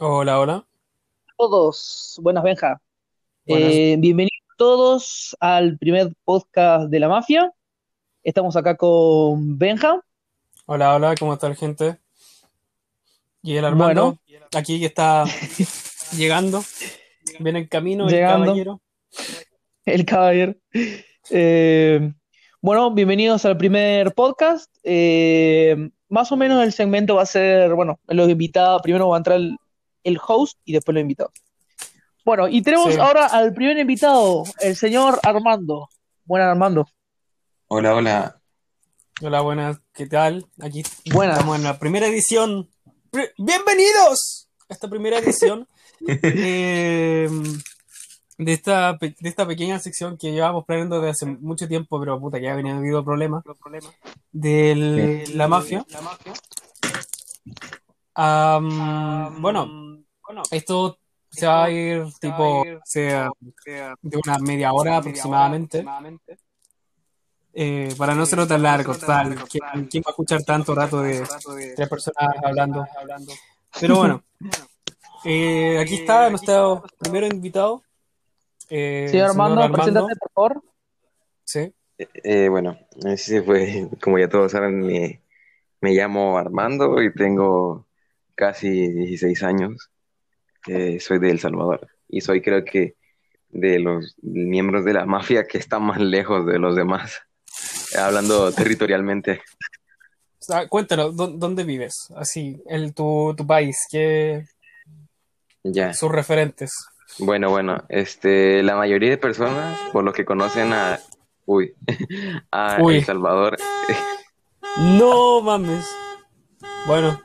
Hola, hola. todos, buenas Benja. Buenas. Eh, bienvenidos todos al primer podcast de la mafia. Estamos acá con Benja. Hola, hola, ¿cómo está la gente? Y el Armando, aquí que está llegando, viene en camino, el Llegando. caballero. El caballero. Eh, bueno, bienvenidos al primer podcast. Eh, más o menos el segmento va a ser, bueno, los invitados, primero va a entrar el, el host y después los invitados. Bueno, y tenemos Sí. ahora al primer invitado, el señor Armando. Buenas, Armando. Hola, hola. Hola, buenas, ¿qué tal? Aquí Buenas. estamos en la primera edición. ¡Bienvenidos! A esta primera edición eh, de, esta, de esta pequeña sección que llevamos planeando desde hace mucho tiempo, pero puta, ya habían habido problemas, de la mafia. Am, bueno, esto se va a ir tipo sea, de una media hora aproximadamente. Eh, para no ser tan largo, total. ¿Quién, quién va a escuchar tanto rato de tres personas hablando? Pero bueno, eh, aquí está nuestro primer invitado. eh, Señor el Armando, señor preséntate, por favor. Sí. Eh, bueno, como ya todos saben, me, me llamo Armando y tengo casi 16 años. Eh, soy de El Salvador y soy creo que de los miembros de la mafia que están más lejos de los demás, hablando territorialmente. Sea, cuéntanos, ¿dó- ¿dónde vives? Así, el, tu, tu país, ¿qué Ya. sus referentes? Bueno, bueno, este, la mayoría de personas, por lo que conocen a, uy, a Uy. El Salvador, No mames. Bueno,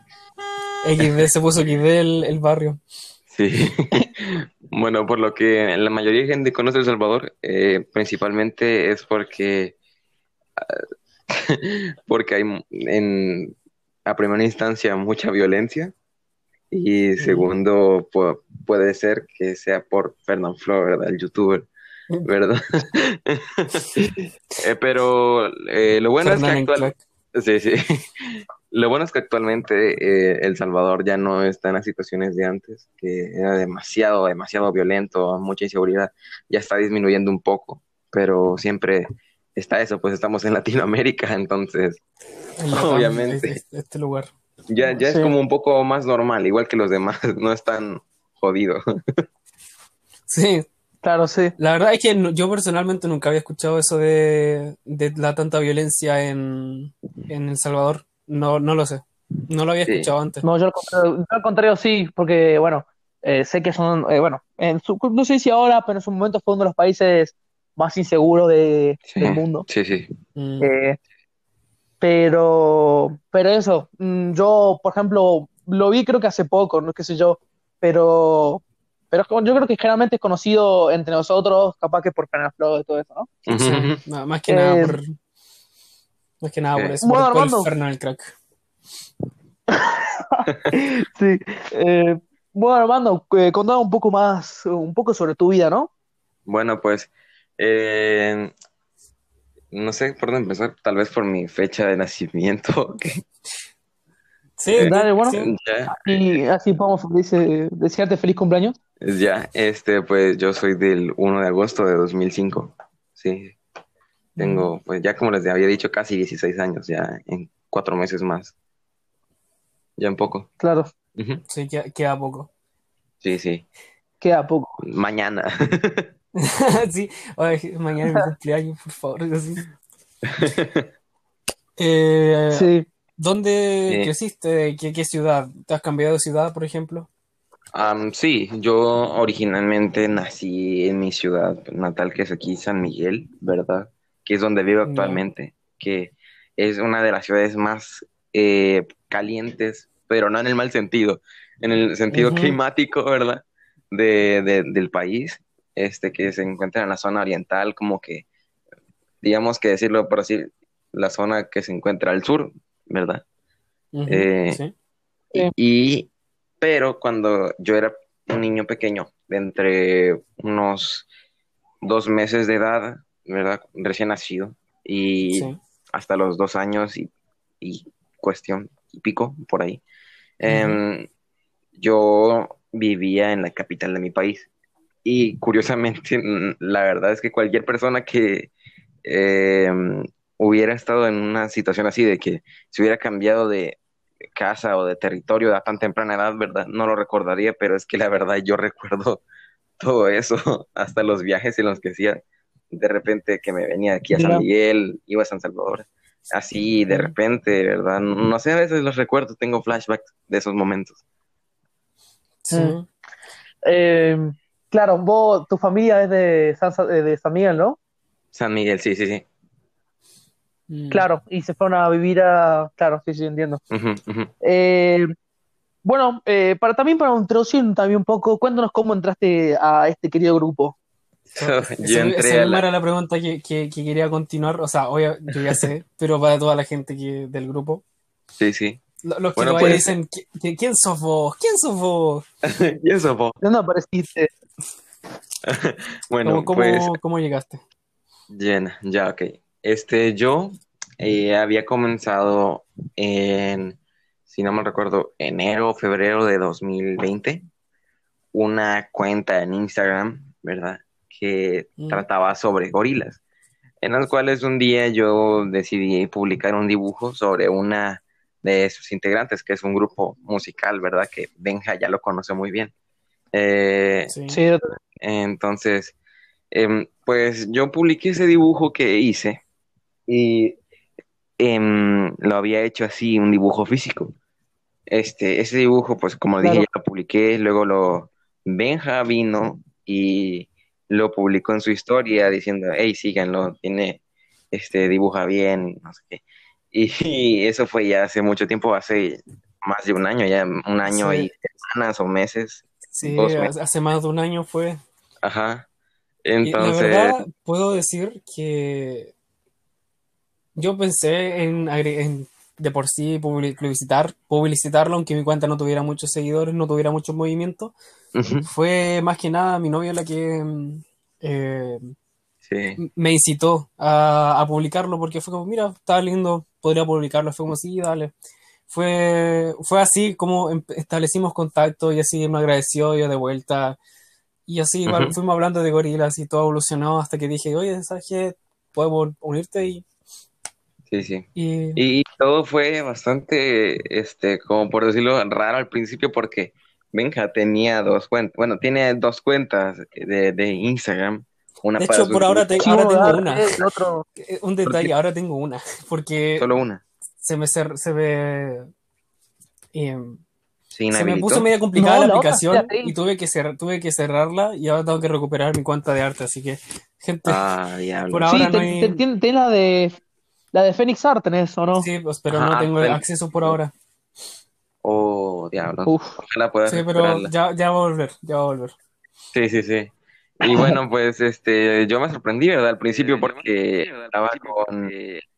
XD se puso XD el, el barrio. Sí, bueno, por lo que la mayoría de gente conoce El Salvador, eh, principalmente es porque, ah, porque hay en, a primera instancia mucha violencia y segundo pu- puede ser que sea por Fernand Flo, ¿verdad? El youtuber, ¿verdad? Eh, pero eh, lo bueno es que actual. Sí, sí. Lo bueno es que actualmente eh, El Salvador ya no está en las situaciones de antes, que era demasiado, demasiado violento, mucha inseguridad. Ya está disminuyendo un poco, pero siempre está eso, pues estamos en Latinoamérica, entonces Obviamente. Este, este lugar. ya, ya Sí. es como un poco más normal, igual que los demás, no es tan jodido. Sí, Claro, sí. la verdad es que no- yo personalmente nunca había escuchado eso de, de la tanta violencia en, en El Salvador. No, no lo sé. No lo había Sí. escuchado antes. No, yo al contrario, yo al contrario sí, porque bueno, eh, sé que son, eh, bueno, en su- no sé si ahora, pero en su momento fue uno de los países más inseguros de, Sí, del mundo. sí, sí. Mm, Eh, pero, pero eso, mm, yo, por ejemplo, lo vi creo que hace poco, no qué sé yo, pero, pero es como- yo creo que generalmente es conocido entre nosotros, capaz que por Fernando Flo y todo eso, ¿no? sí, ma- más que nada por, más que nada por eh, eso, bueno, por, por el Armando. El crack. Sí. Eh, bueno, Armando, eh, contame un poco más, un poco sobre tu vida, ¿no? Bueno, pues eh, no sé por dónde empezar, tal vez por mi fecha de nacimiento. Sí, Eh, Dale, bueno. sí. Y así podemos dice, desearte feliz cumpleaños. Ya, este, pues yo soy del 1 de agosto de 2005. Sí, tengo, pues ya como les había dicho, casi 16 años, ya en cuatro meses más. Ya un poco. Claro. Sí, queda, queda poco. Sí, sí. queda poco. Mañana. Sí, Ay, mañana es mi cumpleaños, por favor. así. Eh, Sí. ¿Dónde Sí. creciste? ¿Qué, qué ciudad? ¿Te has cambiado de ciudad, por ejemplo? Am, sí, yo originalmente nací en mi ciudad natal, que es aquí San Miguel, ¿verdad? Que es donde vivo actualmente, que es una de las ciudades más eh, calientes, pero no en el mal sentido, en el sentido climático, ¿verdad? De, de- del país, este que se encuentra en la zona oriental, como que, digamos que decirlo por así, la zona que se encuentra al sur, ¿verdad? Eh, sí. Y, y- pero cuando yo era un niño pequeño, de entre unos dos meses de edad, ¿verdad? Recién nacido, y Sí. hasta los dos años y, y cuestión y pico por ahí, em, yo vivía en la capital de mi país. Y curiosamente, la verdad es que cualquier persona que eh, hubiera estado en una situación así, de que se hubiera cambiado de casa o de territorio a tan temprana edad, ¿verdad? No lo recordaría, pero es que la verdad yo recuerdo todo eso, hasta los viajes en los que hacía de repente que me venía aquí a San. Miguel, iba a San Salvador, así de repente, ¿verdad? No sé, a veces los recuerdo, tengo flashbacks de esos momentos. Sí. Mm. Eh, claro, vos, tu familia es de San, Sa- eh, de San Miguel, ¿no? San Miguel, sí, sí, sí. Mm. Claro, y se fueron a vivir a... Claro, sí, sí, entiendo. Eh, bueno, eh, para también para introducir también un poco, cuéntanos cómo entraste a este querido grupo. So, Esa- yo entré esa a la... era la pregunta que, que- que quería continuar. O sea, obvia- yo ya sé, pero para toda la gente que, del grupo. Sí, sí. Lo- Los que Bueno, pues- dicen, "¿Qui- qui- ¿quién sos vos? ¿Quién sos vos? ¿Y eso, po? ¿De dónde apareciste? Bueno, ¿Cómo, cómo- pues cómo llegaste? Llena, ya, ok. Este, yo eh, había comenzado en, si no me recuerdo, enero o febrero de 2020, una cuenta en Instagram, ¿verdad? Que Mm. trataba sobre gorilas, en las cuales un día yo decidí publicar un dibujo sobre una de sus integrantes, que es un grupo musical, ¿verdad? Que Benja ya lo conoce muy bien. Eh, Sí. Entonces, em, pues yo publiqué ese dibujo que hice y em, lo había hecho así, un dibujo físico. Este, ese dibujo, pues como dije, ya lo publiqué, luego lo Benja vino y lo publicó en su historia diciendo, hey, síganlo, tiene, este, dibuja bien, no sé qué. Y, eso fue ya hace mucho tiempo, hace más de un año, ya un año Sí. y semanas o meses. Sí, meses. hace más de un año fue. Ajá. Y la Entonces, verdad, puedo decir que yo pensé en, en de por sí publi- publicitar, publicitarlo, aunque mi cuenta no tuviera muchos seguidores, no tuviera mucho movimiento. ujú, Fue más que nada mi novia la que eh, sí. me incitó a, a publicarlo porque fue como, mira, está lindo, podría publicarlo. Fue como, sí, dale. Fue, fue así como establecimos contacto y así me agradeció yo de vuelta. Y así igual Ujú. fuimos hablando de gorilas y todo evolucionó hasta que dije, oye, ¿sabes qué? Podemos unirte y, Sí, sí. y- todo fue bastante, este, como por decirlo, raro al principio porque Benja tenía dos cuentas, bueno, tiene dos cuentas de, de Instagram, una De hecho, por ahora, te- tengo una. otro. Eh, Un detalle, ahora tengo una, porque solo una. se me, cer- se me, em, Se Se me puso media complicada No, la aplicación y tuve que, cer- tuve que cerrarla y ahora tengo que recuperar mi cuenta de arte, así que, gente, Ah, diablo. Por Sí, ahora no te- hay- te- tien- tenés la de la de Phoenix Art, tenés, ¿o no? sí, pues, pero Ajá, no tengo pero- acceso por ahora. Oh, diablo. Uf. Ojalá puedas Sí, pero ya, ya va a volver, ya va a volver. Sí, sí, sí. Y bueno, pues este, yo me sorprendí, ¿verdad? Al principio porque estaba con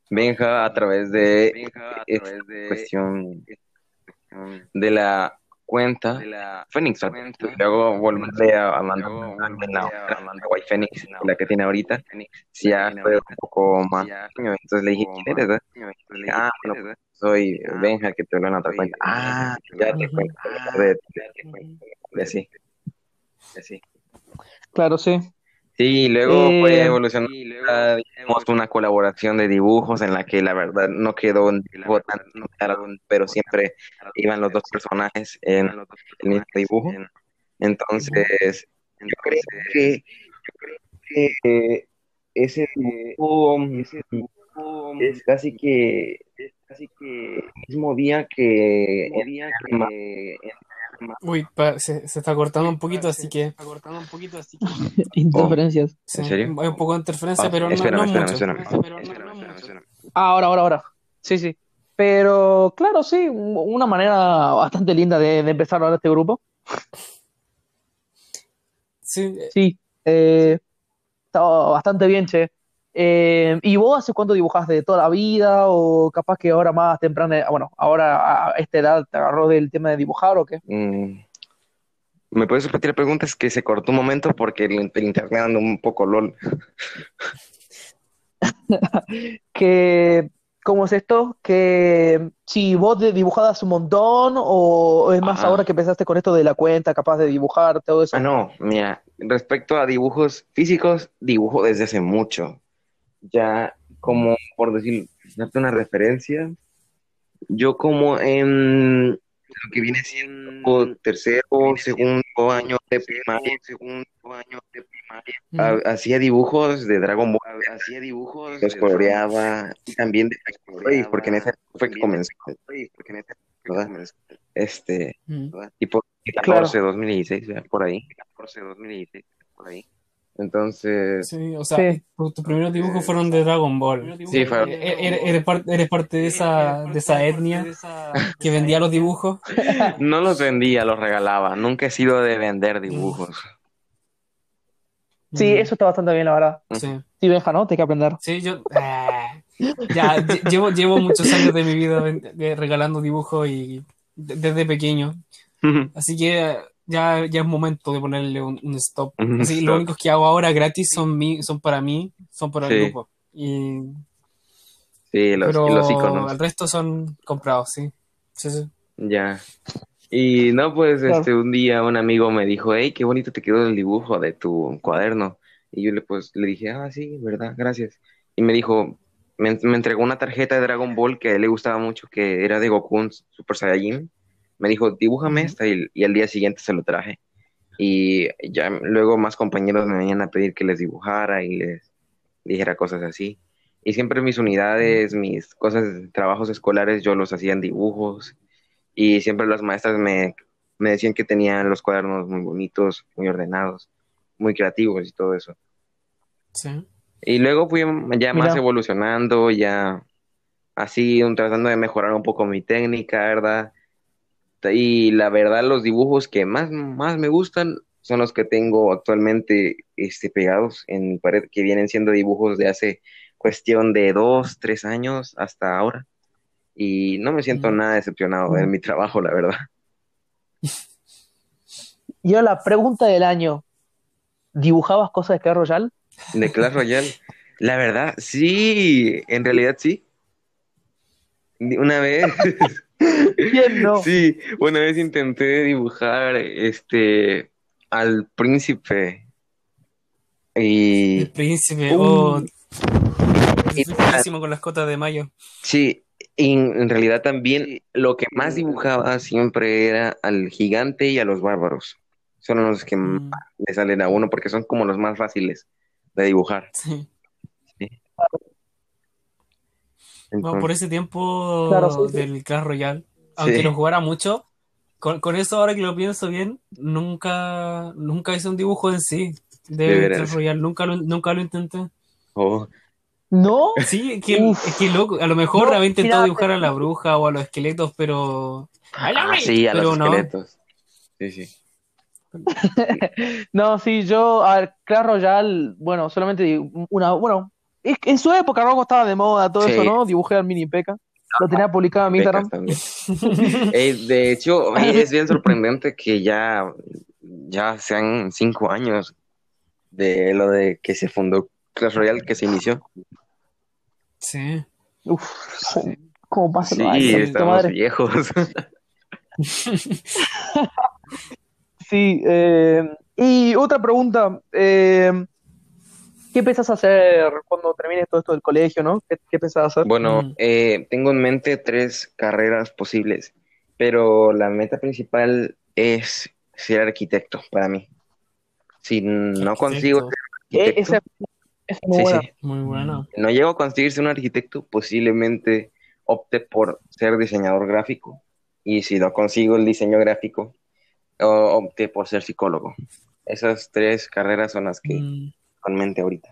Benja a través de esta cuestión de la cuenta Phoenix Art. Y luego volverle a, a mandar la White Phoenix, la que tiene ahorita. Sí, ya fue un poco más. Entonces le dije, ¿quién eres? eh? Ah, bueno, pues, soy Benja, que te habló en otra cuenta. Ah, ya te cuento. De, de, de, así. Así. Claro, sí. Sí, y luego Eh, fue evolucionando. a, Hicimos una colaboración de dibujos en la que la verdad no quedó un dibujo tan claro, pero siempre iban los dos personajes en el mismo dibujo. Entonces, yo creo que, yo creo que ese dibujo es casi que casi que el mismo día que el día que Uy, pa- se, se está cortando un poquito, así que Interferencias. sí, ¿En serio? hay un poco de interferencia, Ah, pero no, espérame, no espérame, mucho. espérame. Ah, ahora, ahora, ahora. Sí, sí. Pero claro, sí, un- una manera bastante linda de, de empezar ahora este grupo. Sí, eh, Sí, eh, está bastante bien, che. Eh, ¿y vos hace cuánto dibujás de toda la vida? ¿O capaz que ahora más temprana, bueno, ahora a esta edad te agarró del tema de dibujar o qué? Mm, ¿Me puedes repetir la pregunta? Es que se cortó un momento porque el, el internet anda un poco lol. Que ¿cómo es esto? Que si vos de- dibujabas un montón o es más Ajá. ahora que empezaste con esto de la cuenta, capaz de dibujar, todo eso. Ah, no, mira, respecto a dibujos físicos, dibujo desde hace mucho. Ya, como por decir, darte una referencia, yo como en lo que viene siendo tercero, segundo año de primaria, segundo año de primaria, Mm. ha- hacía dibujos de Dragon Ball, hacía dibujos, los coloreaba y también de Oye, porque en esa época fue que comenzó, ¿verdad? Este, Mm. tipo Claro. 14, 2016, ya, por ahí. 14, 2016, por ahí. Entonces, Sí, o sea, Sí. tu- tus primeros dibujos fueron de Dragon Ball. Sí, fueron- E- Eres, eres parte, eres parte de esa, de esa etnia que vendía los dibujos. no los vendía, los regalaba. Nunca he sido de vender dibujos. Sí, Mm. eso está bastante bien, la verdad. Sí, Sí, Benja, ¿no? Hay que aprender. sí, yo. ya, lle- llevo, llevo muchos años de mi vida regalando dibujos y de- desde pequeño. Así que ya, ya es momento de ponerle un, un stop. Un Así, stop. Los únicos que hago ahora gratis son, mi, son para mí, son para el grupo. Y, Sí, los, pero los iconos. el resto son comprados, sí. Sí, sí. Ya. Y no, pues Claro. este un día un amigo me dijo, hey, qué bonito te quedó el dibujo de tu cuaderno. Y yo le pues le dije, ah, sí, verdad, gracias. Y me dijo, me, me entregó una tarjeta de Dragon Ball que a él le gustaba mucho, que era de Goku Super Saiyajin. Me dijo, dibújame esta y, y al día siguiente se lo traje. Y ya luego más compañeros me venían a pedir que les dibujara y les dijera cosas así. Y siempre mis unidades, mis cosas, trabajos escolares, yo los hacía en dibujos. Y siempre las maestras me, me decían que tenían los cuadernos muy bonitos, muy ordenados, muy creativos y todo eso. Sí. Y luego fui ya más evolucionando, ya así, un- tratando de mejorar un poco mi técnica, ¿verdad? Y la verdad, los dibujos que más, más me gustan son los que tengo actualmente este, pegados en mi pared, que vienen siendo dibujos de hace cuestión de dos, tres años hasta ahora. Y no me siento Mm. nada decepcionado en mi trabajo, la verdad. Y ahora la pregunta del año. ¿Dibujabas cosas de Clash Royale? De Clash Royale, la verdad, sí, en realidad sí. Una vez, ¿Quién no? sí, una vez intenté dibujar este al príncipe El y príncipe, Uh. oh, felicísimo con las cotas de mayo. sí, y en realidad también lo que más dibujaba siempre era al gigante y a los bárbaros. Son los que más Mm, le salen a uno porque son como los más fáciles de dibujar. sí. Entonces, Bueno, por ese tiempo Claro, sí, sí. del Clash Royale, aunque Sí. lo jugara mucho, con, con eso ahora que lo pienso bien, nunca, nunca hice un dibujo en sí De. Clash Royale, nunca lo, nunca lo intenté. oh, ¿No? Sí, es que, Uf. es que loco, a lo mejor No, había intentado mira, dibujar a la bruja o a los esqueletos, pero... ah, sí, a pero los no. esqueletos. Sí, sí. No, sí, yo, a ver, Clash Royale, bueno, solamente una, bueno, es que en su época Rojo estaba de moda todo Sí. eso, ¿no? Dibujé al mini Peca. Lo tenía publicado en Instagram. también. Eh, de hecho, es bien sorprendente que ya, ya sean cinco años de lo de que se fundó Clash Royale, que se inició. Sí. Uf, ¿cómo pasa Sí, estamos madre. viejos. Sí, eh, y otra pregunta, eh, ¿qué pensás hacer cuando termines todo esto del colegio, no? ¿Qué, qué pensás hacer? Bueno, Mm. eh, tengo en mente tres carreras posibles, pero la meta principal es ser arquitecto para mí. Si no consigo ser Eh, arquitecto, esa, esa es muy sí, buena. sí. Muy bueno. no llego a conseguir ser un arquitecto, posiblemente opte por ser diseñador gráfico. Y si no consigo el diseño gráfico, o- opte por ser psicólogo. Esas tres carreras son las que Mm. Con mente ahorita.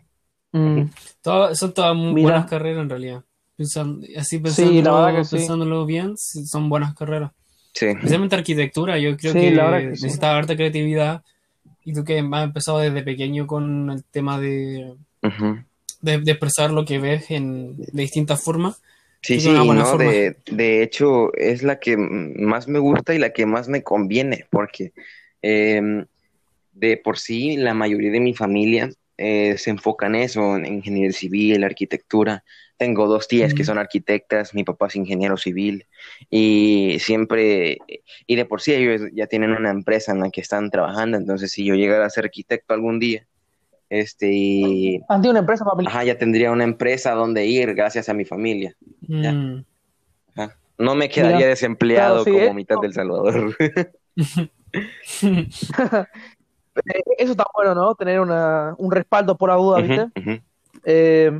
Mm, Todas- son todas muy Mira. buenas carreras en realidad. Pensando- así Sí, la pensándolo, verdad que sí. pensándolo bien, son buenas carreras. Sí, Especialmente arquitectura, yo creo Sí, que la que sí. necesita harta creatividad. Y tú que has empezado desde pequeño con el tema de, de, de expresar lo que ves en, de distintas formas. Sí, sí, no, forma. de, de hecho es la que más me gusta y la que más me conviene, porque em, de por sí la mayoría de mi familia eh, se enfoca en eso, en ingeniería civil, arquitectura, tengo dos tías que son arquitectas, mi papá es ingeniero civil y siempre, y de por sí ellos ya tienen una empresa en la que están trabajando, entonces si yo llegara a ser arquitecto algún día, este, y, Han tenido una empresa familiar. ajá, ya tendría una empresa donde ir gracias a mi familia. Mm. Ajá. No me quedaría Mira, desempleado claro, sí, como ¿eh? mitad del Salvador. Eh, Eso está bueno, ¿no? Tener una, un respaldo por la duda, ¿viste? Eh,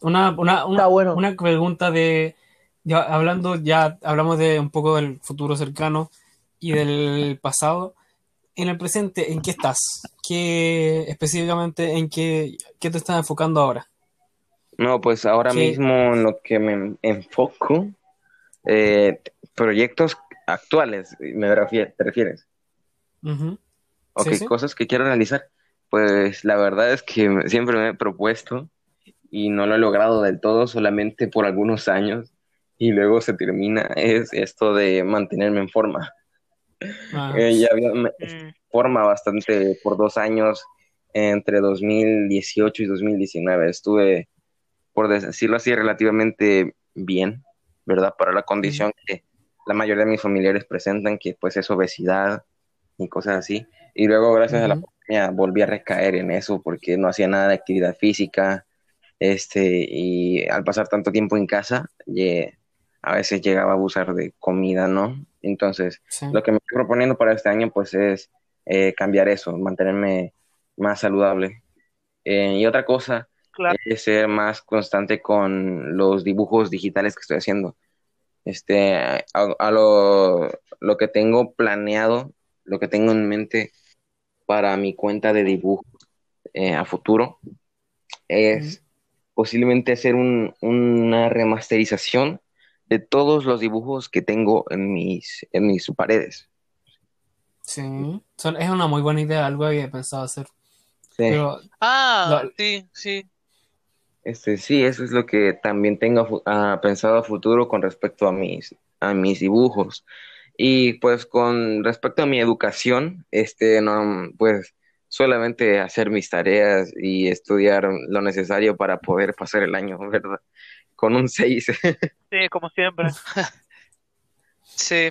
Una, una, una, Está bueno. una pregunta de, ya hablando, ya hablamos de un poco del futuro cercano y del pasado. En el presente, ¿en qué estás? ¿Qué específicamente en qué, qué te estás enfocando ahora? No, pues ahora ¿Qué? mismo en lo que me enfoco, eh, proyectos actuales, me refier- ¿te refieres? Ok, Sí, sí. cosas que quiero realizar. Pues la verdad es que siempre me he propuesto y no lo he logrado del todo, solamente por algunos años y luego se termina, es esto de mantenerme en forma. Ah, Eh, ya había mm, forma bastante por dos años, entre 2018 y 2019. Estuve, por decirlo así, relativamente bien, ¿verdad? Para la condición que la mayoría de mis familiares presentan, que pues es obesidad y cosas así. Y luego, gracias a la pandemia, volví a recaer en eso porque no hacía nada de actividad física. Este, y al pasar tanto tiempo en casa, ye- a veces llegaba a abusar de comida, ¿no? Entonces, sí. lo que me estoy proponiendo para este año, pues, es eh, cambiar eso, mantenerme más saludable. Eh, y otra cosa claro. es ser más constante con los dibujos digitales que estoy haciendo. Este, a, a lo, lo que tengo planeado, lo que tengo en mente para mi cuenta de dibujo eh, a futuro es posiblemente hacer un- una remasterización de todos los dibujos que tengo en mis, en mis paredes. Sí. Son- es una muy buena idea, algo había pensado hacer. Sí. Pero Ah, Lo- sí, sí. Este, sí, eso es lo que también tengo pensado a futuro con respecto a mis, a mis dibujos. Y pues con respecto a mi educación, este, no, pues solamente hacer mis tareas y estudiar lo necesario para poder pasar el año, ¿verdad? Con un 6. Sí, como siempre. Sí.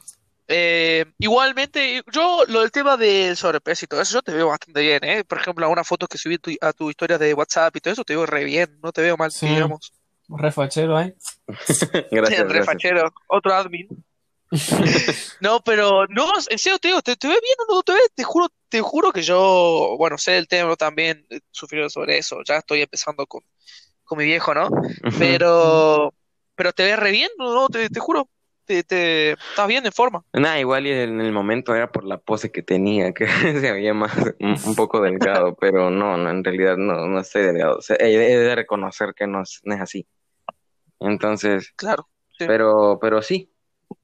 Eh, igualmente, yo lo del tema del sobrepeso y todo eso, yo te veo bastante bien, ¿eh? Por ejemplo, algunas fotos que subí tu- a tu historia de WhatsApp y todo eso, te veo re bien, no te veo mal, Sí. digamos. refachero, ¿eh? Gracias, Re gracias. fachero, otro admin. No, pero no, en serio te digo, ¿te, te ve bien o no te ve? Te juro, te juro que yo, bueno, sé el tema también, he sufrido sobre eso, ya estoy empezando con, con mi viejo, ¿no? Pero, pero te ves re bien, ¿no? no, Te, te juro, te, te, estás bien en forma. Nah, igual y en el momento era por la pose que tenía, que se veía más un, un poco delgado, pero no, no, en realidad no, no estoy delgado. O sea, he, he de reconocer que no es, no es así. Entonces, Claro. Sí. pero, pero sí,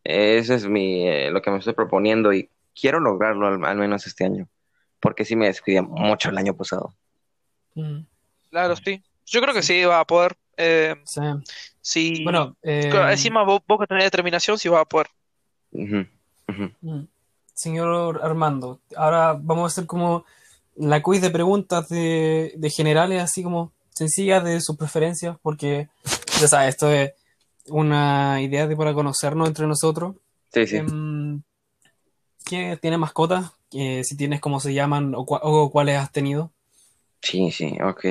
eso es mi, eh, lo que me estoy proponiendo y quiero lograrlo al, al menos este año, porque sí me descuidé mucho el año pasado. Mm, Claro, sí. Yo creo que sí va a poder. Eh, sí. sí. Bueno, eh, encima vos, vos que tenés determinación, sí va a poder. Mm. Señor Armando, ahora vamos a hacer como la quiz de preguntas de, de generales, así como sencillas de sus preferencias, porque ya sabes, esto es una idea de para conocernos entre nosotros. Sí, sí. Em, ¿qué tiene mascotas? Eh, si tienes cómo se llaman o, cua- o cuáles has tenido. Sí, sí, ok.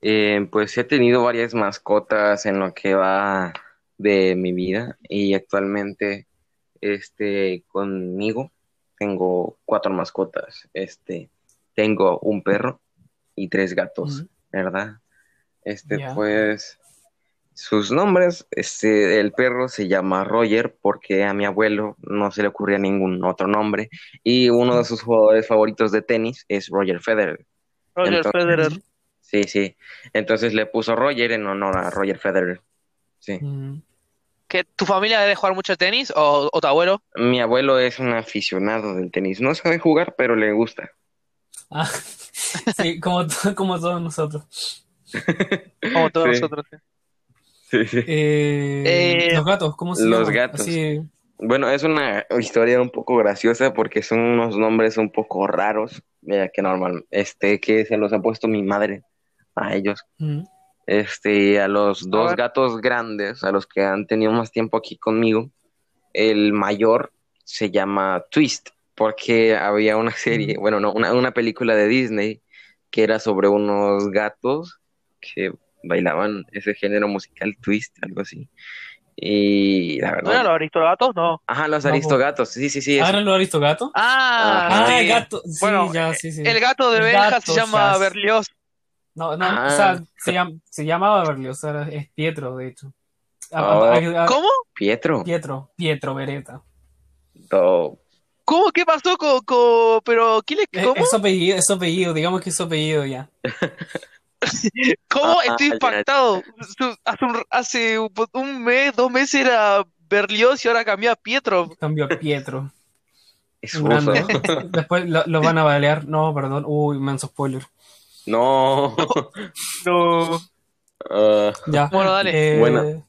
Eh, pues he tenido varias mascotas en lo que va de mi vida y actualmente este, conmigo tengo cuatro mascotas. Este, tengo un perro y tres gatos. ¿verdad? Este, pues sus nombres, este, el perro se llama Roger porque a mi abuelo no se le ocurría ningún otro nombre y uno de sus jugadores favoritos de tenis es Roger Federer. Roger Entonces- Federer. Sí, sí. Entonces le puso Roger en honor a Roger Federer. Sí. Mm. ¿Que tu familia debe jugar mucho tenis o, o tu abuelo? Mi abuelo es un aficionado del tenis. No sabe jugar, pero le gusta. Ah, sí, como, como todos nosotros. Como todos Sí. nosotros. sí. Sí, sí. Eh, Eh, los gatos, ¿cómo se los llaman? gatos. Así, Bueno, es una historia un poco graciosa porque son unos nombres un poco raros, eh, que normal, este, que se los ha puesto mi madre a ellos. mm. Este, a los dos gatos grandes, a los que han tenido más tiempo aquí conmigo, el mayor se llama Twist, porque había una serie, Mm. bueno, no, una, una película de Disney que era sobre unos gatos que bailaban ese género musical Twist, algo así. Y la ¿No verdad, eran los aristogatos? No. ajá, los No, aristogatos, sí, sí, sí, ¿Ah, eso. eran los aristogatos? Ah. Ah, sí. gato. Sí, Bueno, ya, sí, sí. El gato de El Benja se llama. Berlioz. No, no, Ah. o sea, se, llam- se llamaba Berlioz, era- es Pietro, de hecho. Ah, Oh. ah, ah, ¿Cómo? Pietro, Pietro, Pietro Beretta. todo. ¿Cómo? ¿Qué pasó con, con- pero quién le Es, cómo? es su apellido, es su apellido, digamos que es su apellido ya. ¿Cómo? Ah, Estoy impactado. Hace un, hace un- un mes, dos meses era Berlioz y ahora cambió a Pietro. Cambió a Pietro. Es ruso. Después lo, lo van a balear. No, perdón. Uy, menso spoiler. No. No. Ah, Ya. Bueno, dale. Eh, Bueno.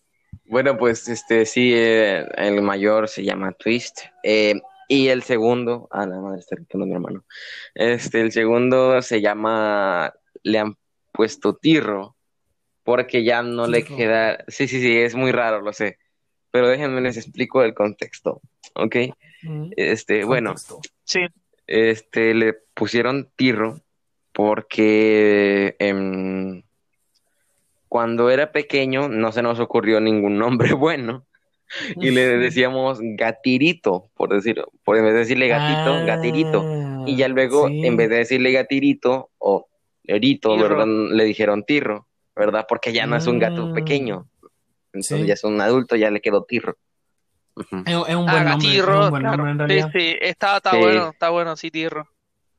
Bueno, pues este sí, eh, el mayor se llama Twist. eh, y el segundo, ah, la madre está gritando mi hermano. Este, el segundo se llama, le han puesto Tirro, porque ya no le queda. Sí, sí, sí, es muy raro, lo sé. Pero déjenme les explico el contexto, ¿ok? mm, Este, bueno. Sí. este, le pusieron Tirro porque em, cuando era pequeño no se nos ocurrió ningún nombre bueno y le decíamos gatirito, por decirlo, por en vez de decirle gatito, Ah, gatirito. Y ya luego, sí. en vez de decirle gatirito o erito. ¿verdad? Le dijeron tirro, ¿verdad? Porque ya no es un gato Mm. pequeño. Entonces Sí. ya es un adulto, ya le quedó tirro. Es, es un Ah, buen. Es un claro. nombre en Sí, realidad. sí, está, está Sí. bueno, está bueno, sí, Tirro.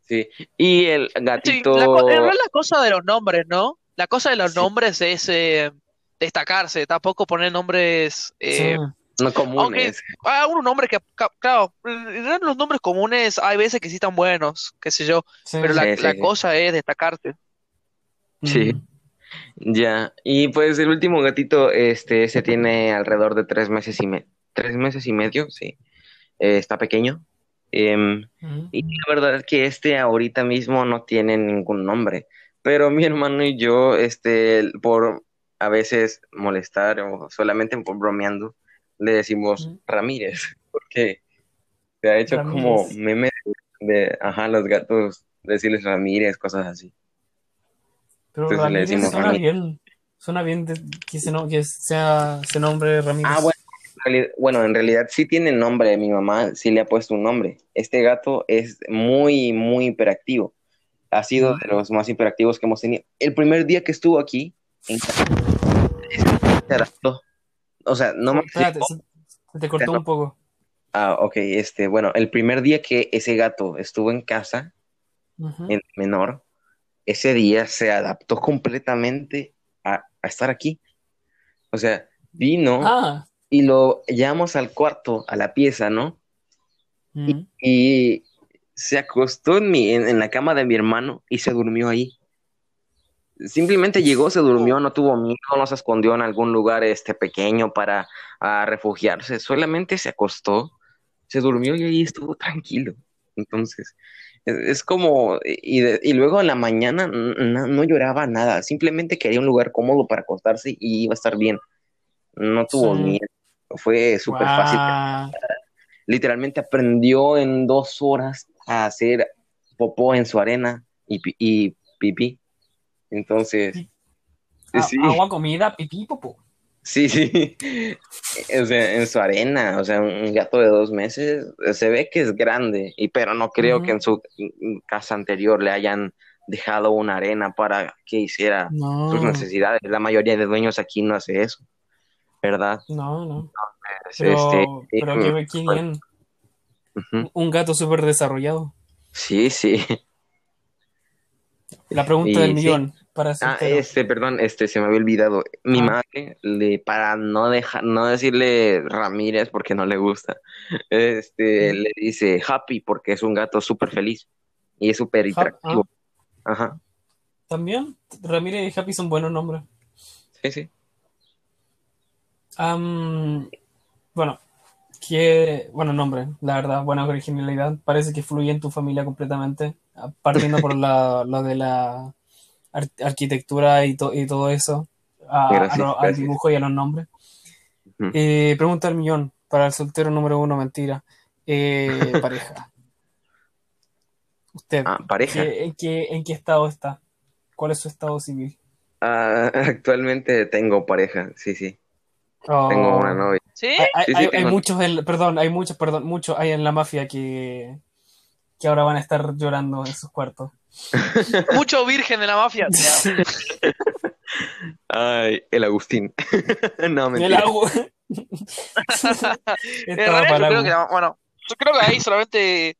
Sí. Y el Sí, gatito. la, co- en realidad la cosa de los nombres, ¿no? La cosa de los Sí. nombres es eh, destacarse, tampoco poner nombres... eh, Sí. No comunes. Hay algunos nombres que, ca- claro, los nombres comunes hay veces que sí están buenos, qué sé yo, Sí. pero la, Sí, la sí. cosa es destacarte. Sí. Mm. Ya. Y pues el último gatito, este, se tiene alrededor de tres meses y me... tres meses y medio, sí. Eh, está pequeño. Em, Mm. y la verdad es que este ahorita mismo no tiene ningún nombre. Pero mi hermano y yo, este, por a veces molestar o solamente por bromeando, le decimos. Ramírez, porque se ha hecho como Ramírez. meme de, de, ajá, los gatos, decirles Ramírez, cosas así. Pero Entonces le Ramírez decimos suena Ramírez. bien. Suena bien de- que, se, no, que sea ese nombre Ramírez. Ah, bueno, en realidad- bueno, en realidad sí tiene nombre, mi mamá sí le ha puesto un nombre. Este gato es muy, muy hiperactivo. Ha sido de los más hiperactivos que hemos tenido. El primer día que estuvo aquí, en casa, se adaptó. O sea, no me Espérate, se, se te cortó un poco. Ah, ok, este, bueno, el primer día que ese gato estuvo en casa, en menor, ese día se adaptó completamente a, a estar aquí. O sea, vino Ah. y lo llevamos al cuarto, a la pieza, ¿no? Mm. Y se acostó en, mi, en, en la cama de mi hermano y se durmió ahí. Simplemente llegó, se durmió, no tuvo miedo, no se escondió en algún lugar este pequeño para refugiarse, solamente se acostó, se durmió y ahí estuvo tranquilo. Entonces, es, es como, y, de- y luego en la mañana no, no lloraba nada, simplemente quería un lugar cómodo para acostarse y iba a estar bien. No tuvo Sí. miedo, fue súper fácil literalmente aprendió en dos horas a hacer popó en su arena y, y pipí. Entonces, sí, Agua, comida, pipí, popó. sí, sí. O sea, en su arena, o sea, un gato de dos meses, se ve que es grande, y pero no creo que en su casa anterior le hayan dejado una arena para que hiciera No. sus necesidades. La mayoría de dueños aquí no hace eso, ¿verdad? No, no. Este, Pero, sí, pero qué, qué bien. ujú. Un gato súper desarrollado. Sí, sí. La pregunta Y del sí. millón. Para Ah, este, perdón, este, se me había olvidado. Mi Ah. madre, le, para no dejar, no decirle Ramírez porque no le gusta, este, le dice Happy porque es un gato súper feliz y es súper hiperactivo. Ajá, También, Ramírez y Happy son buenos nombres. sí, sí. Bueno, que, bueno, nombre, la verdad, buena originalidad. Parece que fluye en tu familia completamente, partiendo por la, lo de la ar- arquitectura y, to- y todo eso. a- Gracias, al dibujo y a los nombres. Eh, pregunta al millón para el soltero número uno, mentira. Eh, pareja. Usted, Ah, pareja. ¿qué- en, qué, ¿en qué estado está? ¿Cuál es su estado civil? Ah, actualmente tengo pareja, sí, sí. Oh. Tengo una novia. ¿Sí? Hay, hay- Sí, sí, hay- muchos, en- perdón, hay muchos, perdón, muchos hay en la mafia que, que ahora van a estar llorando en sus cuartos. Mucho virgen de la mafia. Ay, el Agustín. no, El mentira. agua. En Estaba realidad, para yo creo el que, agua. bueno, yo creo que hay solamente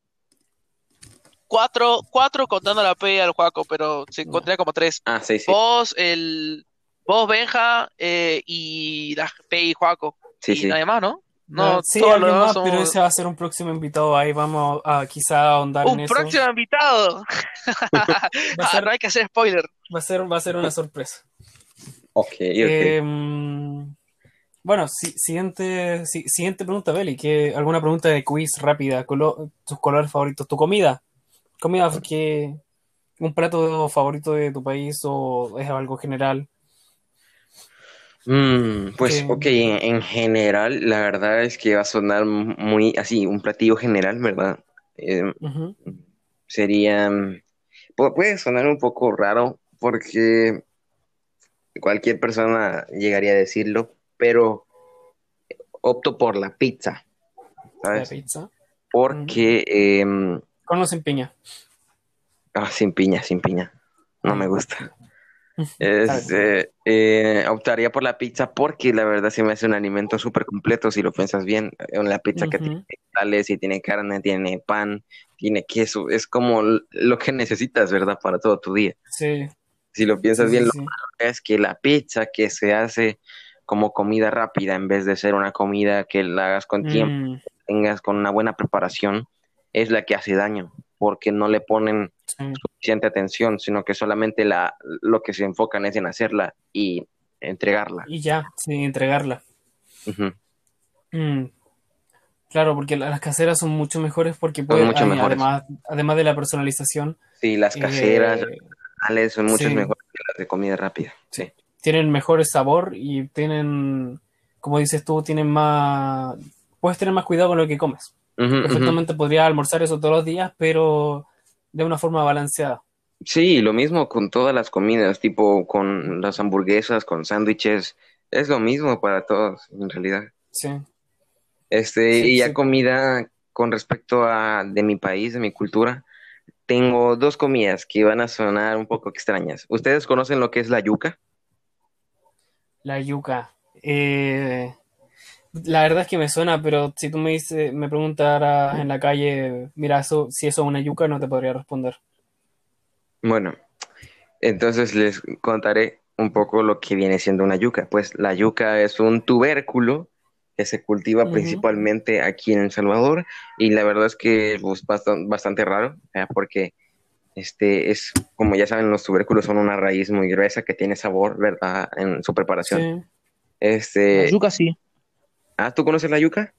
cuatro, cuatro contando la P al Juaco, pero se encontraría como tres. Ah, sí, sí. Vos, el, vos, Benja, eh, y la P y Juaco. Sí, y sí. nadie más, ¿no? No, sí, todos alguien los demás más, somos- pero ese va a ser un próximo invitado. Ahí vamos a quizá ahondar en Un eso. próximo invitado. Va a Ah, ser, no hay que hacer spoiler. va a ser, va a ser una sorpresa. Ok, ok. Em, bueno, si- siguiente, si- siguiente pregunta, Beli. ¿qué- ¿Alguna pregunta de quiz rápida? Colo- ¿Tus colores favoritos? ¿Tu comida? ¿Comida que un plato favorito de tu país o es algo general? Mm, pues, que- ok, en, en general, la verdad es que va a sonar muy así, un platillo general, ¿verdad? Eh, Ujú. sería, mm, pu- puede sonar un poco raro porque cualquier persona llegaría a decirlo, pero opto por la pizza, La ¿sabes? pizza. Porque, em, Con o sin piña. ah, sin piña, sin piña, no me gusta. Este, eh, optaría por la pizza porque la verdad se me hace un alimento súper completo si lo piensas bien. Una pizza que tiene vegetales y tiene carne, tiene pan, tiene queso, es como lo que necesitas, ¿verdad? Para todo tu día. Sí. Si lo piensas sí, bien, sí, lo malo es que la pizza que se hace como comida rápida en vez de ser una comida que la hagas con tiempo, Mm, tengas con una buena preparación, es la que hace daño porque no le ponen sí. suficiente atención, sino que solamente la, lo que se enfocan es en hacerla y entregarla. Y ya, sin entregarla. Mm. Claro, porque la- las caseras son mucho mejores porque pueden, mucho además, además de la personalización, Sí, las caseras, eh, las son mucho sí. mejores que las de comida rápida. Sí. tienen mejor sabor y tienen, como dices tú, tienen más, puedes tener más cuidado con lo que comes. Perfectamente podría almorzar eso todos los días, pero de una forma balanceada. Sí, lo mismo con todas las comidas, tipo con las hamburguesas, con sándwiches, es lo mismo para todos, en realidad. Sí. Este, Sí, y ya sí. comida con respecto a de mi país, de mi cultura, tengo dos comidas que van a sonar un poco extrañas. ¿Ustedes conocen lo que es la yuca? La yuca. Eh, la verdad es que me suena, pero si tú me dices, me preguntaras en la calle, mira, eso, si eso es una yuca, no te podría responder. Bueno, entonces les contaré un poco lo que viene siendo una yuca. Pues la yuca es un tubérculo que se cultiva principalmente aquí en El Salvador y la verdad es que es bastante, bastante raro ¿eh? porque este es, como ya saben, los tubérculos son una raíz muy gruesa que tiene sabor, ¿verdad? En su preparación. Sí. Este, La yuca sí. Ah, ¿tú conoces la yuca?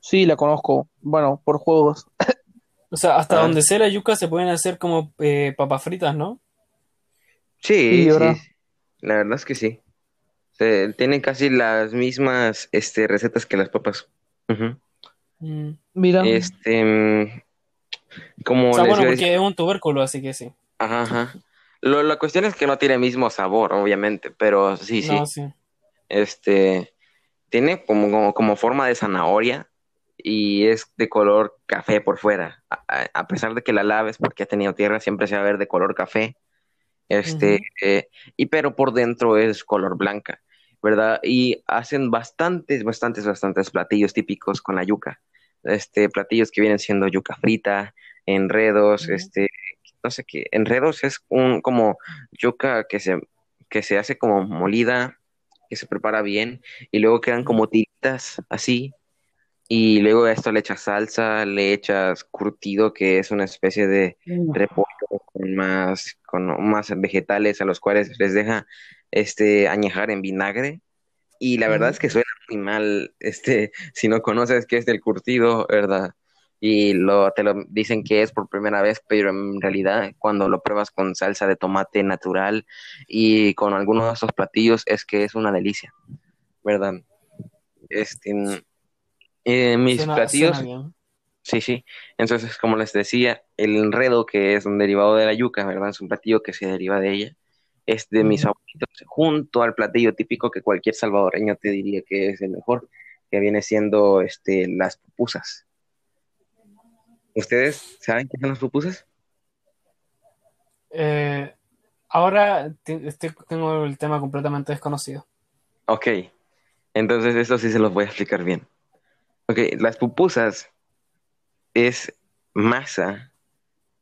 Sí, la conozco. Bueno, por juegos. O sea, hasta Ah. donde sé la yuca se pueden hacer como eh, papas fritas, ¿no? Sí, Sí, la verdad es que sí. Se- tienen casi las mismas este, recetas que las papas. Mm. Mira, Este, mm, como O sea, bueno, porque decir- es un tubérculo, así que sí. ajá, ajá. Lo- la cuestión es que no tiene el mismo sabor, obviamente, pero sí, sí. No, sí. Este, tiene como, como, como forma de zanahoria y es de color café por fuera. A, pesar de que la laves porque ha tenido tierra, siempre se va a ver de color café. Este, eh, y pero por dentro es color blanca, ¿verdad? Y hacen bastantes, bastantes, bastantes platillos típicos con la yuca. Este, platillos que vienen siendo yuca frita, enredos, este, no sé qué, enredos es un como yuca que se, que se hace como molida, que se prepara bien, y luego quedan como tiritas así, y luego a esto le echas salsa, le echas curtido, que es una especie de repollo con más, con más vegetales a los cuales les deja este añejar en vinagre. Y la verdad es que suena muy mal, este, si no conoces qué es el curtido, ¿verdad? Y lo, te lo dicen que es por primera vez, pero en realidad cuando lo pruebas con salsa de tomate natural y con algunos de esos platillos es que es una delicia, ¿verdad? Este, eh, mis Suena- platillos, suena sí, sí. Entonces, como les decía, el enredo que es un derivado de la yuca, ¿verdad? Es un platillo que se deriva de ella. Es de mis favoritos, junto al platillo típico que cualquier salvadoreño te diría que es el mejor, que viene siendo este, las pupusas. ¿Ustedes saben qué son las pupusas? Eh, ahora estoy- tengo el tema completamente desconocido. Ok, entonces esto sí se los voy a explicar bien. Ok, las pupusas es masa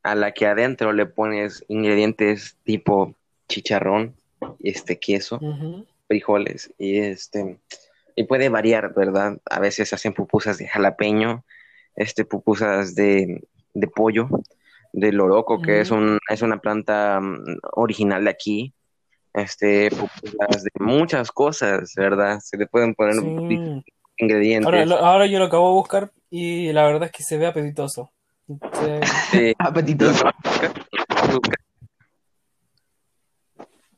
a la que adentro le pones ingredientes tipo chicharrón, este queso, frijoles y este y puede variar, ¿verdad? A veces hacen pupusas de jalapeño, este pupusas de, de pollo, de loroco, que es un es una planta mm, original de aquí. Este pupusas de muchas cosas, ¿verdad? Se le pueden poner Sí. ingredientes. Ahora, lo- ahora yo lo acabo de buscar y la verdad es que se ve apetitoso. Se- Sí, Apetitoso.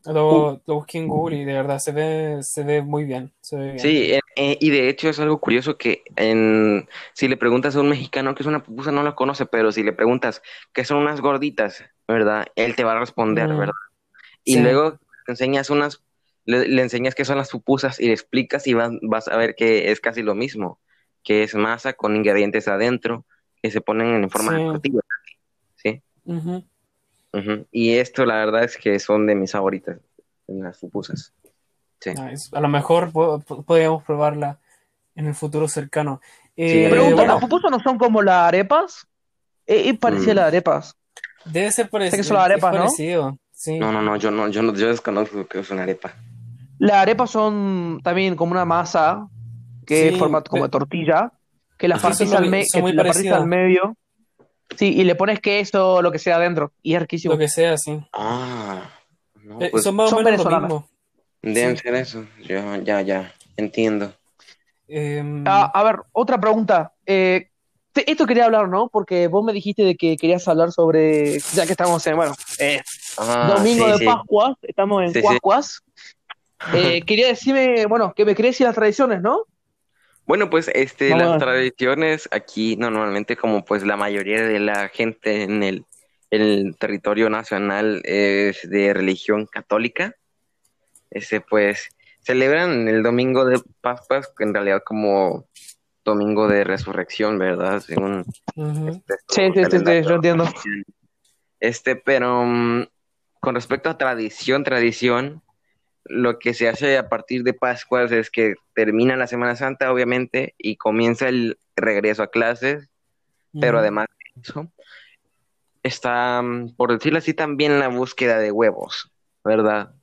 Lo, lo busqué en Google y de verdad se ve, se ve muy bien. Se ve bien. Sí, eh, y de hecho es algo curioso que en, si le preguntas a un mexicano qué es una pupusa, no lo conoce, pero si le preguntas qué son unas gorditas, ¿verdad? Él te va a responder, Mm. ¿verdad? Y Sí. luego le enseñas unas, le, le enseñas qué son las pupusas y le explicas y vas, vas a ver que es casi lo mismo, que es masa con ingredientes adentro que se ponen en forma de Sí. tortilla, ¿sí? Ujú. Y esto la verdad es que son de mis favoritas, las pupusas. Sí. Nice. A lo mejor po- po- podríamos probarla en el futuro cercano. Sí, Eh, Pregunta, bueno, ¿las pupusas no son como las arepas? Eh, Es parecida a Mm. las arepas. debe ser parecido. que son las arepas, ¿no? Sí. No, no, no, yo no, yo no, yo desconozco que es una arepa. Las arepas son también como una masa que Sí, es formato como tortilla, que la partís me- al medio. Sí, y le pones queso, lo que sea adentro. Y es riquísimo. Lo que sea, sí. Ah, no, Eh, pues son más o son menos lo mismo. deben sí. ser eso. Yo, ya, ya, entiendo. Em, Ah, a ver, otra pregunta. Eh, te- esto quería hablar, ¿no? Porque vos me dijiste de que querías hablar sobre, ya que estamos en, bueno, eh, Ah, domingo sí, de sí. Pascua, estamos en Sí, sí. Pascuas. Eh, quería decirme, bueno, que me querías decir las tradiciones, ¿no? Bueno, pues este, Vamos las tradiciones aquí normalmente como pues la mayoría de la gente en el, en el territorio nacional es de religión católica, este pues celebran el domingo de Pascuas en realidad como domingo de resurrección, ¿verdad? Según este, Sí, sí, sí, sí, yo entiendo. Este, pero mm, con respecto a tradición, tradición, lo que se hace a partir de Pascuas es que termina la Semana Santa, obviamente, y comienza el regreso a clases, pero además de eso, está, mm, por decirlo así, también la búsqueda de huevos, ¿verdad?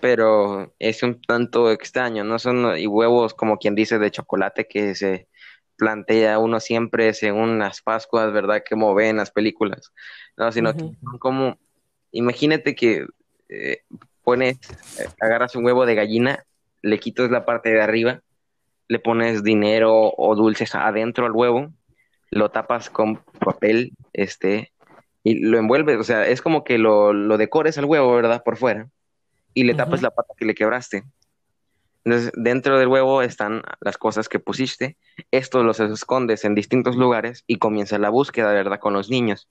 Pero es un tanto extraño, no son y huevos como quien dice de chocolate que se plantea uno siempre según las Pascuas, ¿verdad? Como ve en las películas, no, sino que son como, imagínate que eh, pones, eh, agarras un huevo de gallina, le quitas la parte de arriba, le pones dinero o dulces adentro al huevo, lo tapas con papel, este, y lo envuelves, o sea, es como que lo, lo decores al huevo, ¿verdad? Por fuera, y le tapas la pata que le quebraste. Entonces, dentro del huevo están las cosas que pusiste, estos los escondes en distintos lugares y comienza la búsqueda, ¿verdad? Con los niños.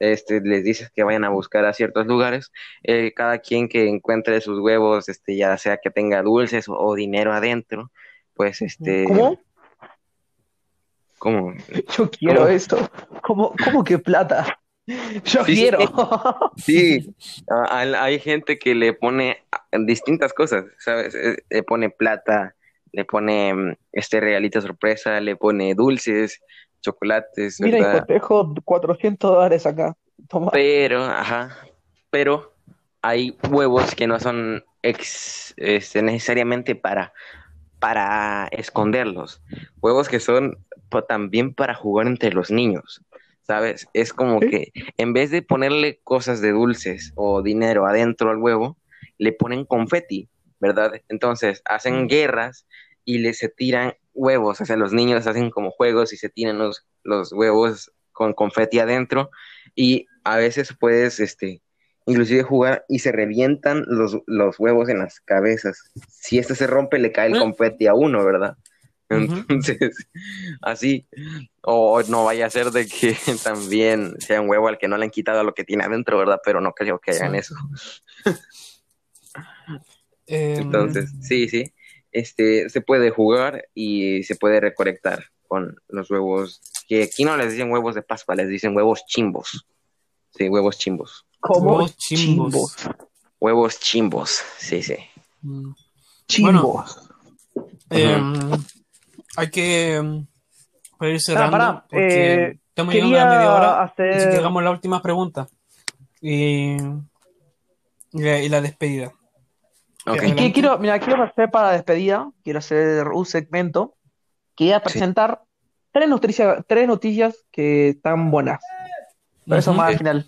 Este, les dices que vayan a buscar a ciertos lugares, eh, cada quien que encuentre sus huevos, este, ya sea que tenga dulces o, o dinero adentro, pues este, ¿Cómo? ¿cómo? Yo quiero ¿Cómo? esto. ¿Cómo, cómo que plata? Yo Sí, sí, quiero. Sí, ah, hay, gente que le pone distintas cosas, ¿sabes? Eh, Le pone plata, le pone este regalito sorpresa, le pone dulces, chocolates, Mira, ¿verdad? hijo, te dejo 400 dólares acá. Toma. Pero, ajá, pero hay huevos que no son ex, este, necesariamente para, para esconderlos. Huevos que son también para jugar entre los niños, ¿sabes? Es como ¿Sí? que en vez de ponerle cosas de dulces o dinero adentro al huevo, le ponen confeti, ¿verdad? Entonces hacen Mm. guerras y le se tiran huevos, o sea, los niños hacen como juegos y se tienen los, los huevos con confeti adentro y a veces puedes, este, inclusive jugar y se revientan los, los huevos en las cabezas. Si este se rompe, le cae el ¿Eh? confeti a uno, ¿verdad? Entonces, así, o no vaya a ser de que también sea un huevo al que no le han quitado lo que tiene adentro, ¿verdad? Pero no creo que hagan Sí. eso. Eh, Entonces, sí, sí. Este, se puede jugar y se puede recolectar con los huevos, que aquí no les dicen huevos de Pascua, les dicen huevos chimbos. Sí, huevos chimbos. Como Huevos chimbos. Huevos chimbos, sí, sí. mm, Chimbos. em, hay que em, para ir cerrando pará, porque eh, estamos llegando a la media hora hacer- así que hagamos la última pregunta y, y la, y la despedida. Ok. Y que quiero, mira, quiero hacer para despedida, quiero hacer un segmento. Quería presentar tres noticias, tres noticias que están buenas. Pero eso Ujú. más al final.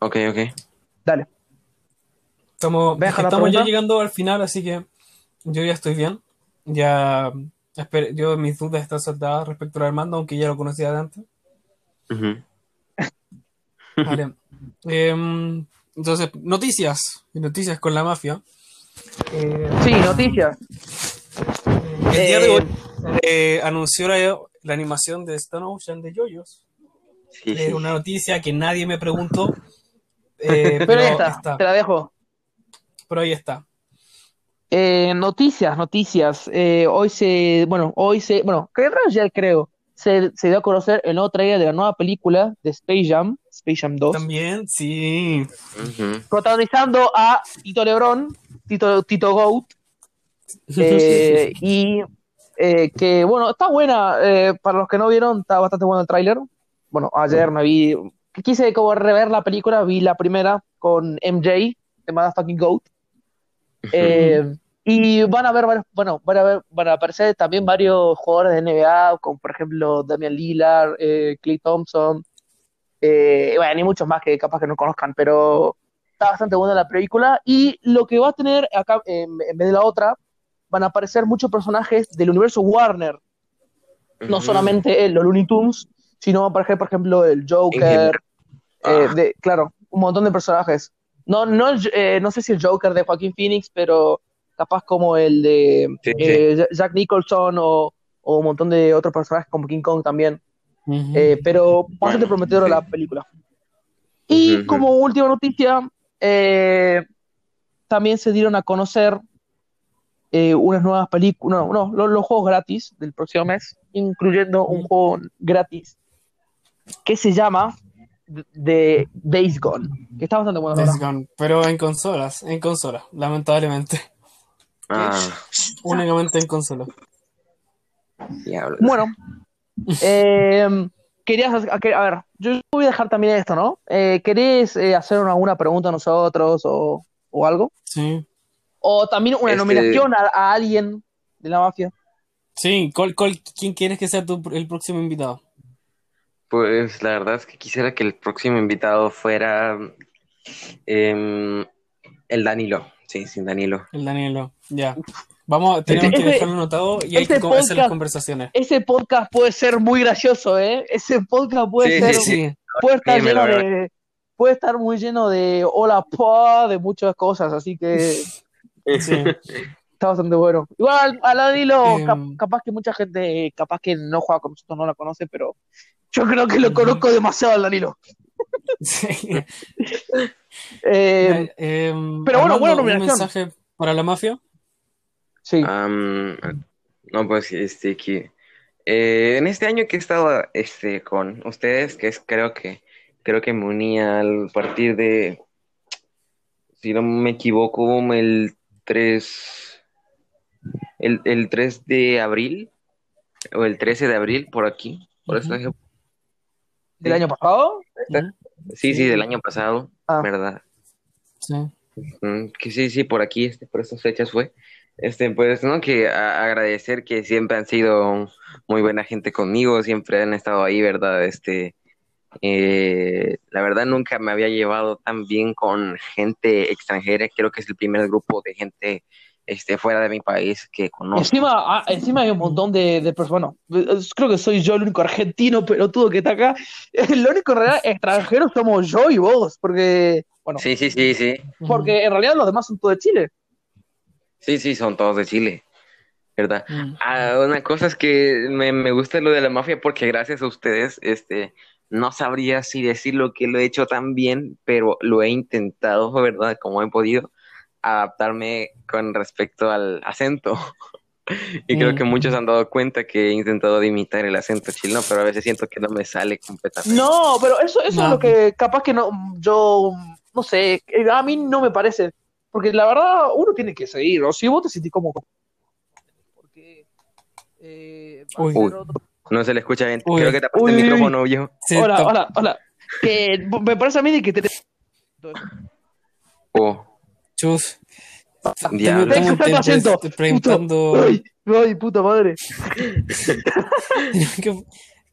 Ok, ok. Dale. Estamos, estamos ya llegando al final, así que yo ya estoy bien. Ya yo mis dudas están saldadas respecto al Armando, aunque ya lo conocía de antes. Ujú. Vale. Em, entonces, noticias. Noticias con la mafia. Eh, Sí, noticias. el día de Eh, hoy eh, anunció la, la animación de Stone Ocean de Yoyos. Sí, una noticia que nadie me preguntó. eh, Pero pero, ahí está, está. te la dejo. Pero ahí está. Eh, noticias, noticias. Eh, hoy se, bueno, hoy se, bueno, creo ya creo, se, se dio a conocer el nuevo trailer de la nueva película de Space Jam, Space Jam 2, También, sí. Protagonizando a Tito Lebrón, Tito, Tito Goat, eh, y eh, que, bueno, está buena, eh, para los que no vieron, está bastante bueno el tráiler. Bueno, ayer me vi, quise como rever la película, vi la primera con MJ, de Motherfucking Goat, eh, y van a ver varios, bueno, van a ver, van a aparecer también varios jugadores de NBA, como por ejemplo Damian Lillard, Clay Thompson, bueno, y muchos más que capaz que no conozcan, pero está bastante buena la película. Y lo que va a tener acá, en, en vez de la otra, van a aparecer muchos personajes del universo Warner, no solamente él, los Looney Tunes, sino va a aparecer, por ejemplo, el Joker, eh, Ah. de, claro, un montón de personajes. No, no, el- eh, no sé si el Joker de Joaquín Phoenix, pero capaz como el de Sí, sí. eh, Ja- Jack Nicholson o, o un montón de otros personajes como King Kong también. Eh, pero bastante Bueno, prometedora sí. la película. Y como última noticia, eh, también se dieron a conocer eh, unas nuevas películas, no, no, los, los juegos gratis del próximo mes, incluyendo un juego gratis que se llama The Days Gone, que está bastante bueno. Days. Gone, pero en consolas, en consolas, lamentablemente. Ah, Únicamente en consolas. diablos. Bueno, eh, querías, hacer- a, que- a ver, yo voy a dejar también esto, ¿no? Eh, ¿Querés eh, hacer alguna pregunta a nosotros o, o algo? Sí. O también una Este- nominación a, a alguien de la mafia. Sí, ¿cuál- cuál- quién quieres que sea tu- el próximo invitado? Pues la verdad es que quisiera que el próximo invitado fuera em, el Danilo. Sí, sí, Danilo. El Danilo. Ya. Vamos, tenemos Ese- que dejarlo anotado y hay que hacer las podcast- conversaciones. Ese podcast puede ser muy gracioso, ¿eh? Ese podcast puede Sí, ser, sí, Sí. puede estar lleno de, puede estar muy lleno de hola pa, de muchas cosas, así que sí. está bastante bueno. Igual al Danilo, Em. cap- capaz que mucha gente, capaz que no juega con nosotros, no la conoce, pero yo creo que lo conozco demasiado al Danilo. Sí. Eh, pero bueno, Armando, buena ¿un nominación. mensaje para la mafia? Sí. No, pues este que eh, en este año que he estado este con ustedes, que es creo que creo que me uní al partir de si no me equivoco, el 3 el, el 3 de abril o el 13 de abril por aquí, por eso ¿Del año pasado? Sí, sí, del año pasado, Ah. ¿verdad? Sí. Que sí, sí, por aquí, este, por estas fechas fue. Este, pues, no, que agradecer que siempre han sido muy buena gente conmigo, siempre han estado ahí, ¿verdad? Este, eh, la verdad nunca me había llevado tan bien con gente extranjera, creo que es el primer grupo de gente este, fuera de mi país que conozco. Encima, ah, encima hay un montón de, de personas. Bueno, creo que soy yo el único argentino pelotudo que está acá. El único en realidad extranjero somos yo y vos, porque, bueno, Sí, sí, sí, sí. porque en realidad los demás son todos de Chile. Sí, sí, son todos de Chile, ¿verdad? Mm. Ah, una cosa es que me, me gusta lo de la mafia porque gracias a ustedes, este, no sabría si decir lo que lo he hecho tan bien, pero lo he intentado, ¿verdad? Como he podido adaptarme con respecto al acento. Y creo Mm. que muchos han dado cuenta que he intentado de imitar el acento chileno, pero a veces siento que no me sale completamente. No, pero eso, eso No. es lo que capaz que no, yo, no sé, a mí no me parece. Porque la verdad, uno tiene que seguir, o si vos te sentís como... Porque... Eh, Uy. otro- No se le escucha bien. Uy. Creo que tapaste Uy, el micrófono, viejo. Sí, hola, hola, hola. Que me parece a mí de que te... Oh, Chus. Diablo. Te- te- preguntando. Ay, ay, puta madre.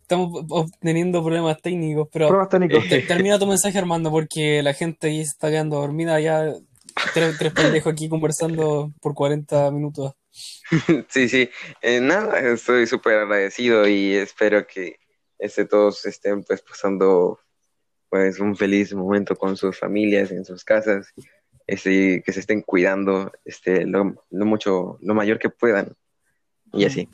Estamos obteniendo problemas técnicos, pero Problemas técnicos. te- termina tu mensaje, Armando, porque la gente ahí se está quedando dormida ya. Tres, tres pendejos aquí conversando por 40 minutos. Sí, sí. Eh, nada, estoy súper agradecido y espero que este, todos estén pues pasando pues un feliz momento con sus familias, en sus casas, este, que se estén cuidando este, lo, lo mucho, lo mayor que puedan. Y así.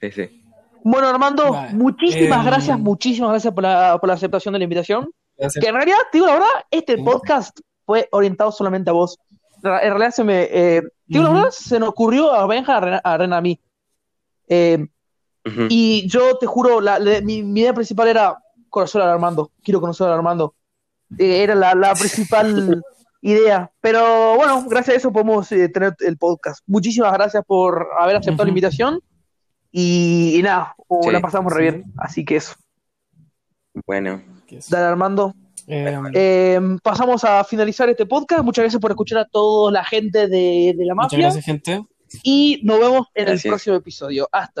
Sí, sí. Bueno, Armando, Vale. muchísimas Em, gracias, muchísimas gracias por la, por la aceptación de la invitación. Gracias. Que en realidad, digo la verdad, este podcast fue orientado solamente a vos. En realidad se me, eh, la verdad, se nos ocurrió a Benja, a Ren, a, Ren, a mí. Eh, y yo te juro, la, la- mi, mi idea principal era conocer a Armando. Quiero conocer a Armando. Eh, era la, la principal idea. Pero bueno, gracias a eso podemos eh, tener el podcast. Muchísimas gracias por haber aceptado la invitación. Y, y nada, oh, Sí, la pasamos re sí. bien. Así que eso. Bueno. Dale, Armando. Eh, Eh, pasamos a finalizar este podcast. Muchas gracias por escuchar a toda la gente de, de la muchas mafia. gracias, gente. Y nos vemos en el próximo episodio. Hasta luego.